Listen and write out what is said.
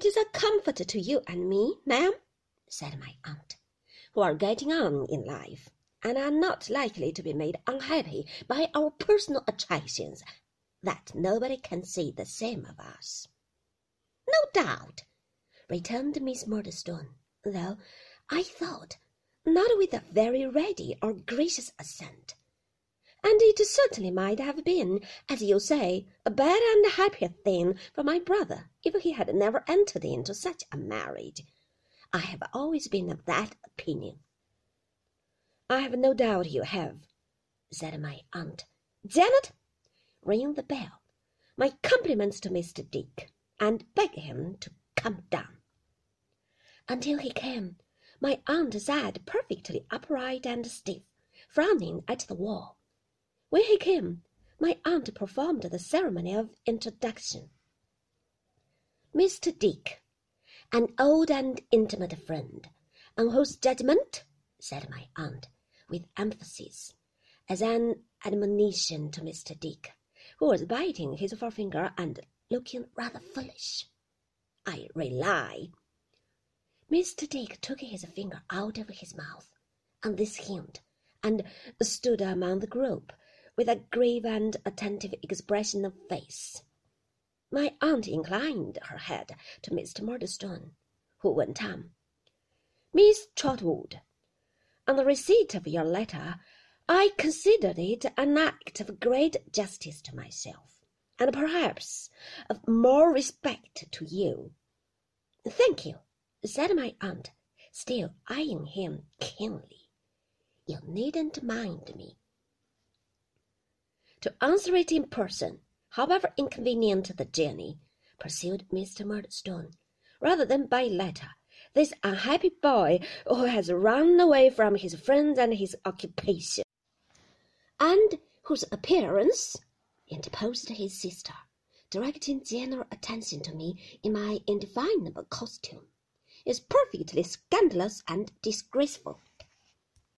It is a comfort to you and me, ma'am, said my aunt, who are getting on in life, and are not likely to be made unhappy by our personal attractions, that nobody can say the same of us. No doubt, returned Miss Murdstone, though I thought not with a very ready or gracious assent. And it certainly might have been, as you say, a better and happier thing for my brother if he had never entered into such a marriage. I have always been of that opinion. I have no doubt you have, said my aunt. Janet, ring the bell. My compliments to Mr. Dick, and beg him to come down. Until he came, my aunt sat perfectly upright and stiff, frowning at the wall. When he came, my aunt performed the ceremony of introduction. Mr. Dick, an old and intimate friend, on whose judgment, said my aunt, with emphasis, as an admonition to Mr. Dick, who was biting his forefinger and looking rather foolish. I rely. Mr. Dick took his finger out of his mouth on this hint, and stood among the group with a grave and attentive expression of face. My aunt inclined her head to Mr. Murdstone, who went on. Miss Trotwood, on the receipt of your letter, I considered it an act of great justice to myself, and perhaps of more respect to you. Thank you, said my aunt, still eyeing him keenly. You needn't mind me. To answer it in person, however inconvenient the journey, pursued Mr. Murdstone, rather than by letter. This unhappy boy who has run away from his friends and his occupation, and whose appearance, interposed his sister, directing general attention to me in my indefinable costume, is perfectly scandalous and disgraceful.